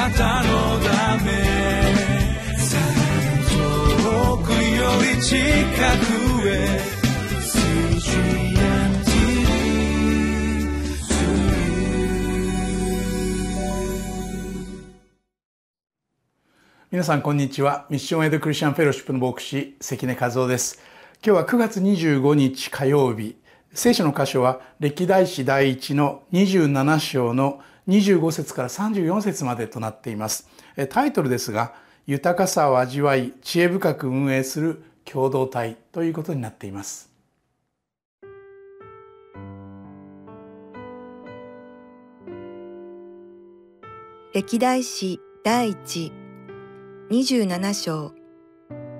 なたのため遠くより近くへ皆さんこんにちは。ミッションエイドクリスチャンフェロシップの牧師関根和夫です。今日は9月25日火曜日。聖書の箇所は歴代史第一の27章の25節から34節までとなっています。タイトルですが豊かさを味わい知恵深く運営する共同体ということになっています。歴代史第一27章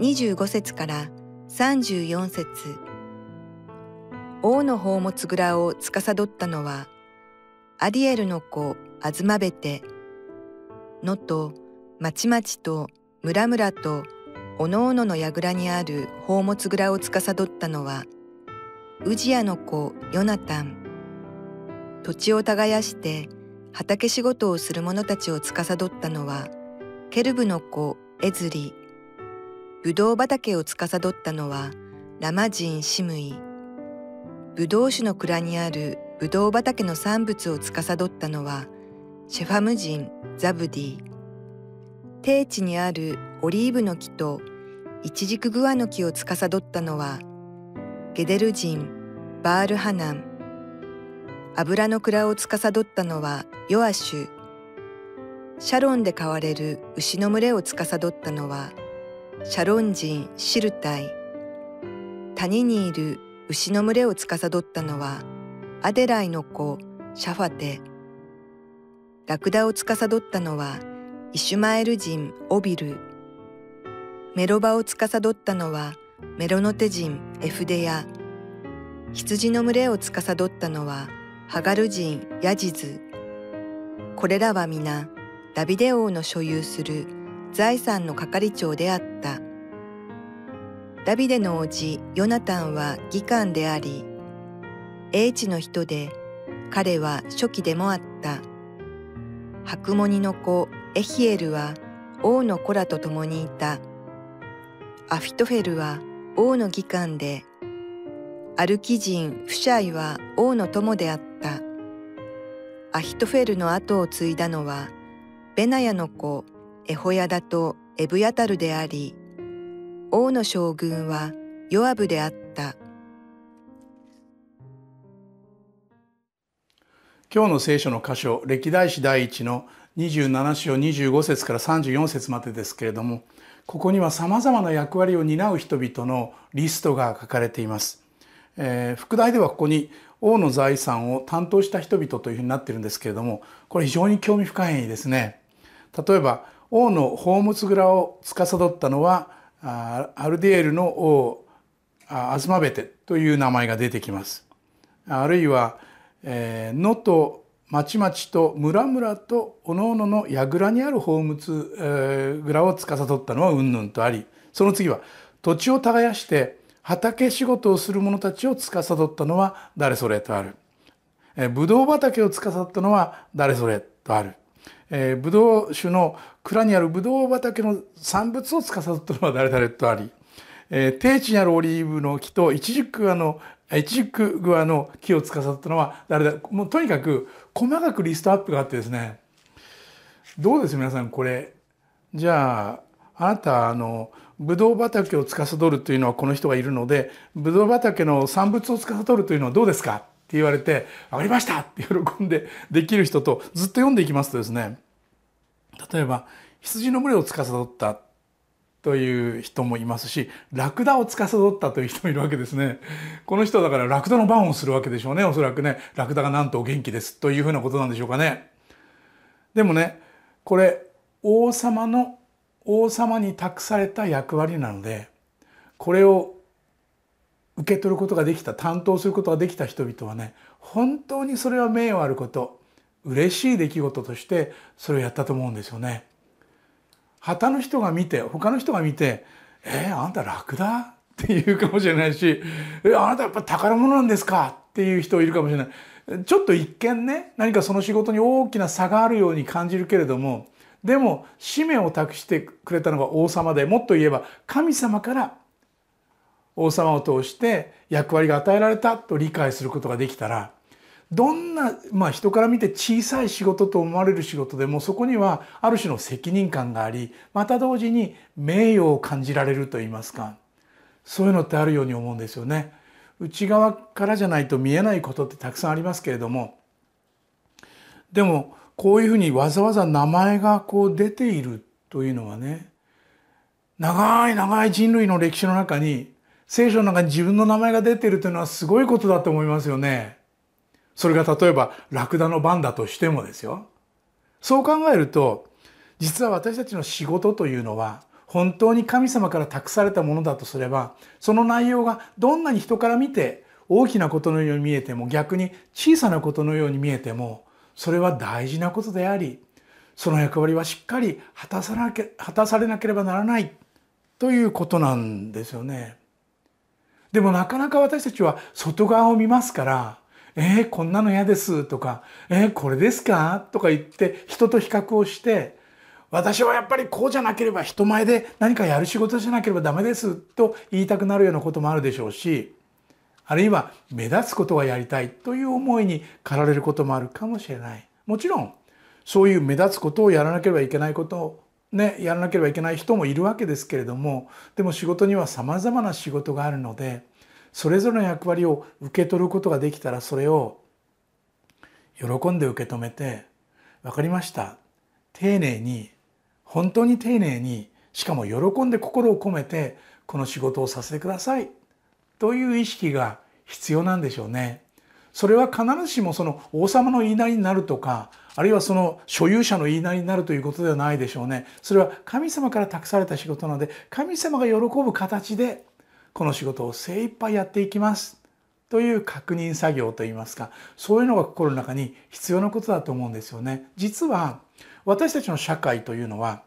25節から34節。王の宝物蔵を司ったのはアディエルの子アズマベテ。野とまちまちと村々とおのおのの櫓にある宝物蔵を司ったのはウジヤの子ヨナタン。土地を耕して畑仕事をする者たちを司ったのはケルブの子エズリ。ブドウ畑を司ったのはラマジンシムイ。ブドウ酒の蔵にあるブドウ畑の産物を司ったのはシェファム人ザブディ。低地にあるオリーブの木とイチジクグアの木を司ったのはゲデル人バールハナン。油の蔵を司ったのはヨアシュ。シャロンで飼われる牛の群れを司ったのはシャロン人シルタイ。谷にいる牛の群れを司ったのはアデライの子シャファテ。ラクダを司ったのはイシュマエル人オビル。メロバを司ったのはメロノテ人エフデヤ。羊の群れを司ったのはハガル人ヤジズ。これらは皆ダビデ王の所有する財産の係長であった。ダビデの叔父ヨナタンは議官であり、英知の人で彼は初期でもあった。白モニの子エヒエルは王の子らと共にいた。アフィトフェルは王の議官で、アルキ人フシャイは王の友であった。アヒトフェルの後を継いだのはベナヤの子エホヤダとエブヤタルであり、王の将軍はヨアブであった。今日の聖書の箇所、歴代史第一の27章25節から34節までですけれども、ここには様々な役割を担う人々のリストが書かれています。えー、副題ではここに王の財産を担当した人々というふうになっているんですけれども、これ非常に興味深いですね。例えば王の宝物蔵を司ったのはアルディエルの王アズマベテという名前が出てきます。あるいは、えー、と町々と村々と各々の櫓にある宝物、えー、蔵を司ったのはうんぬんとありその次は土地を耕して畑仕事をする者たちを司ったのは誰それとある。えー、ブドウ畑を司ったのは誰それとある。えー、ブドウ酒の蔵にあるブドウ畑の産物を司ったのは誰々とあり、えー、低地にあるオリーブの木とイチジクのイチジクグアの木を司ったのは誰だ？もうとにかく細かくリストアップがあってですね。どうです？皆さんこれ。じゃああなたあのブドウ畑を司るというのはこの人がいるのでブドウ畑の産物を司るというのはどうですか？って言われて「分かりました!」って喜んでできる人とずっと読んでいきますとですね。例えば羊の群れを司った。という人もいますしラクダを司ったという人もいるわけですね。この人だからラクダの番をするわけでしょうね。おそらくね。ラクダがなんとお元気ですというふうなことなんでしょうかね。でもねこれ王様の王様に託された役割なのでこれを受け取ることができた担当することができた人々はね本当にそれは名誉あること嬉しい出来事としてそれをやったと思うんですよね。旗の人が見て他の人が見て「えー、あんたラクダ?」って言うかもしれないし「えあなたやっぱ宝物なんですか?」っていう人いるかもしれない。ちょっと一見ね何かその仕事に大きな差があるように感じるけれどもでも使命を託してくれたのが王様でもっと言えば神様から王様を通して役割が与えられたと理解することができたらどんな、まあ、人から見て小さい仕事と思われる仕事でもそこにはある種の責任感がありまた同時に名誉を感じられると言いますかそういうのってあるように思うんですよね。内側からじゃないと見えないことってたくさんありますけれどもでもこういうふうにわざわざ名前がこう出ているというのはね長い長い人類の歴史の中に聖書の中に自分の名前が出ているというのはすごいことだと思いますよね。それが例えばラクダの番だとしてもですよ。そう考えると実は私たちの仕事というのは本当に神様から託されたものだとすればその内容がどんなに人から見て大きなことのように見えても逆に小さなことのように見えてもそれは大事なことでありその役割はしっかり果たさなけ果たされなければならないということなんですよね。でもなかなか私たちは外側を見ますからえー、こんなの嫌ですとか、えー、これですか？とか言って人と比較をして、私はやっぱりこうじゃなければ人前で何かやる仕事じゃなければダメですと言いたくなるようなこともあるでしょうし、あるいは目立つことがやりたいという思いに駆られることもあるかもしれない。もちろん、そういう目立つことをやらなければいけないことをね、やらなければいけない人もいるわけですけれども、でも仕事には様々な仕事があるので、それぞれの役割を受け取ることができたらそれを喜んで受け止めて分かりました丁寧に本当に丁寧にしかも喜んで心を込めてこの仕事をさせてくださいという意識が必要なんでしょうね。それは必ずしもその王様の言いなりになるとかあるいはその所有者の言いなりになるということではないでしょうね。それは神様から託された仕事なので神様が喜ぶ形でこの仕事を精一杯やっていきますという確認作業といいますかそういうのが心の中に必要なことだと思うんですよね。実は私たちの社会というのは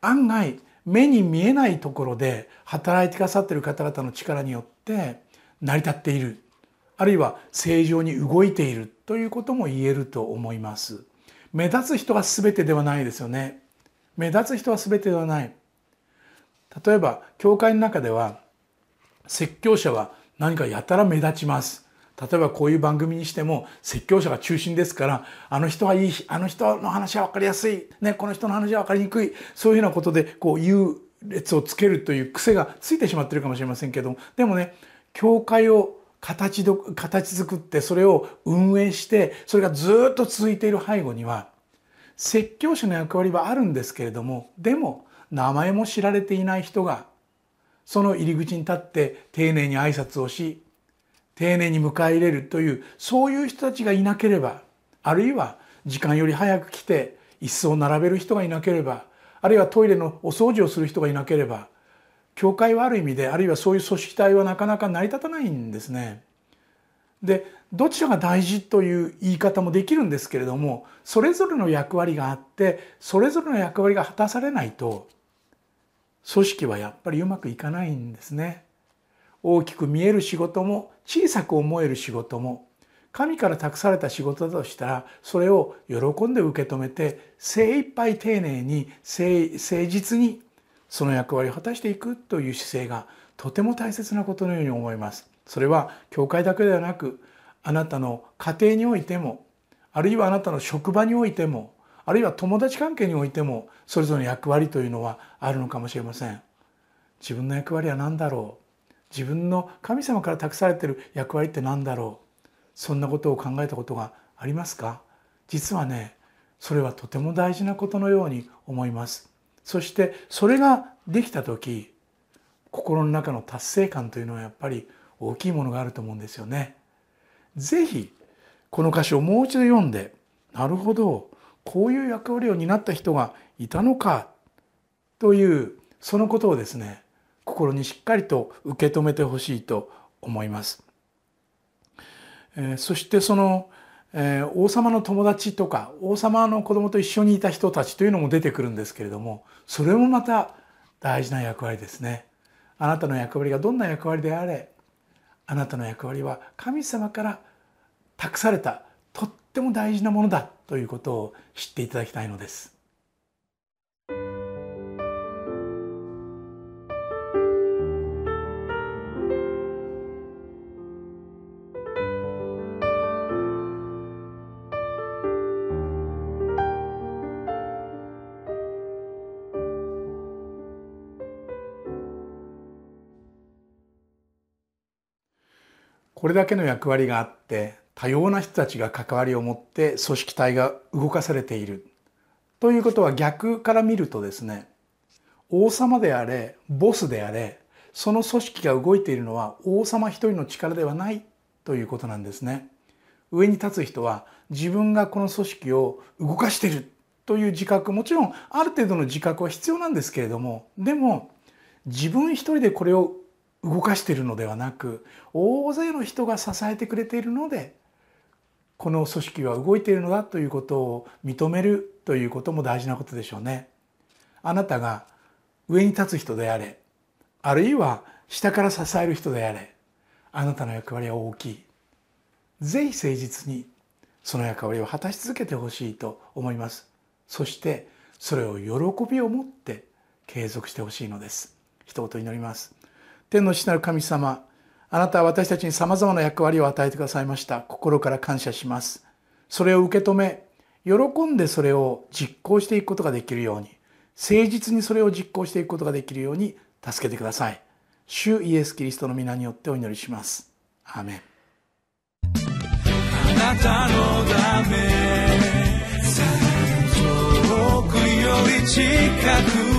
案外目に見えないところで働いてくださっている方々の力によって成り立っているあるいは正常に動いているということも言えると思います。目立つ人が全てではないですよね。目立つ人は全てではない。例えば教会の中では説教者は何かやたら目立ちます。例えばこういう番組にしても説教者が中心ですからあの人はいいあの人の話は分かりやすい、ね、この人の話は分かりにくいそういうようなことでこう優劣をつけるという癖がついてしまってるかもしれませんけども。でもね教会を形ど形作ってそれを運営してそれがずっと続いている背後には説教者の役割はあるんですけれどもでも名前も知られていない人がその入り口に立って丁寧に挨拶をし丁寧に迎え入れるというそういう人たちがいなければあるいは時間より早く来て椅子を並べる人がいなければあるいはトイレのお掃除をする人がいなければ教会はある意味であるいはそういう組織体はなかなか成り立たないんですね。でどちらが大事という言い方もできるんですけれどもそれぞれの役割があってそれぞれの役割が果たされないと組織はやっぱりうまくいかないんですね。大きく見える仕事も小さく思える仕事も神から託された仕事だとしたらそれを喜んで受け止めて精一杯丁寧に誠実にその役割を果たしていくという姿勢がとても大切なことのように思います。それは教会だけではなくあなたの家庭においてもあるいはあなたの職場においてもあるいは友達関係においてもそれぞれの役割というのはあるのかもしれません。自分の役割は何だろう。自分の神様から託されている役割って何だろう。そんなことを考えたことがありますか？実はねそれはとても大事なことのように思います。そしてそれができた時心の中の達成感というのはやっぱり大きいものがあると思うんですよね。ぜひこの歌詞をもう一度読んでなるほど。こういう役割を担った人がいたのかというそのことをですね心にしっかりと受け止めてほしいと思います。えー、そしてその、えー、王様の友達とか王様の子供と一緒にいた人たちというのも出てくるんですけれどもそれもまた大事な役割ですね。あなたの役割がどんな役割であれあなたの役割は神様から託されたとっても大事なものだということを知っていただきたいのです。これだけの役割があって多様な人たちが関わりを持って組織体が動かされている。ということは逆から見るとですね王様であれボスであれその組織が動いているのは王様一人の力ではない。ということなんですね。上に立つ人は自分がこの組織を動かしている。という自覚もちろんある程度の自覚は必要なんですけれどもでも自分一人でこれを動かしているのではなく大勢の人が支えてくれているのでこの組織は動いているのだということを認めるということも大事なことでしょうね。あなたが上に立つ人であれあるいは下から支える人であれあなたの役割は大きい。ぜひ誠実にその役割を果たし続けてほしいと思います。そしてそれを喜びを持って継続してほしいのです。一言祈ります。天の父なる神様、あなたは私たちに様々な役割を与えてくださいました。心から感謝します。それを受け止め、喜んでそれを実行していくことができるように、誠実にそれを実行していくことができるように助けてください。主イエス・キリストの皆によってお祈りします。アーメン。あなたのため遠くより近く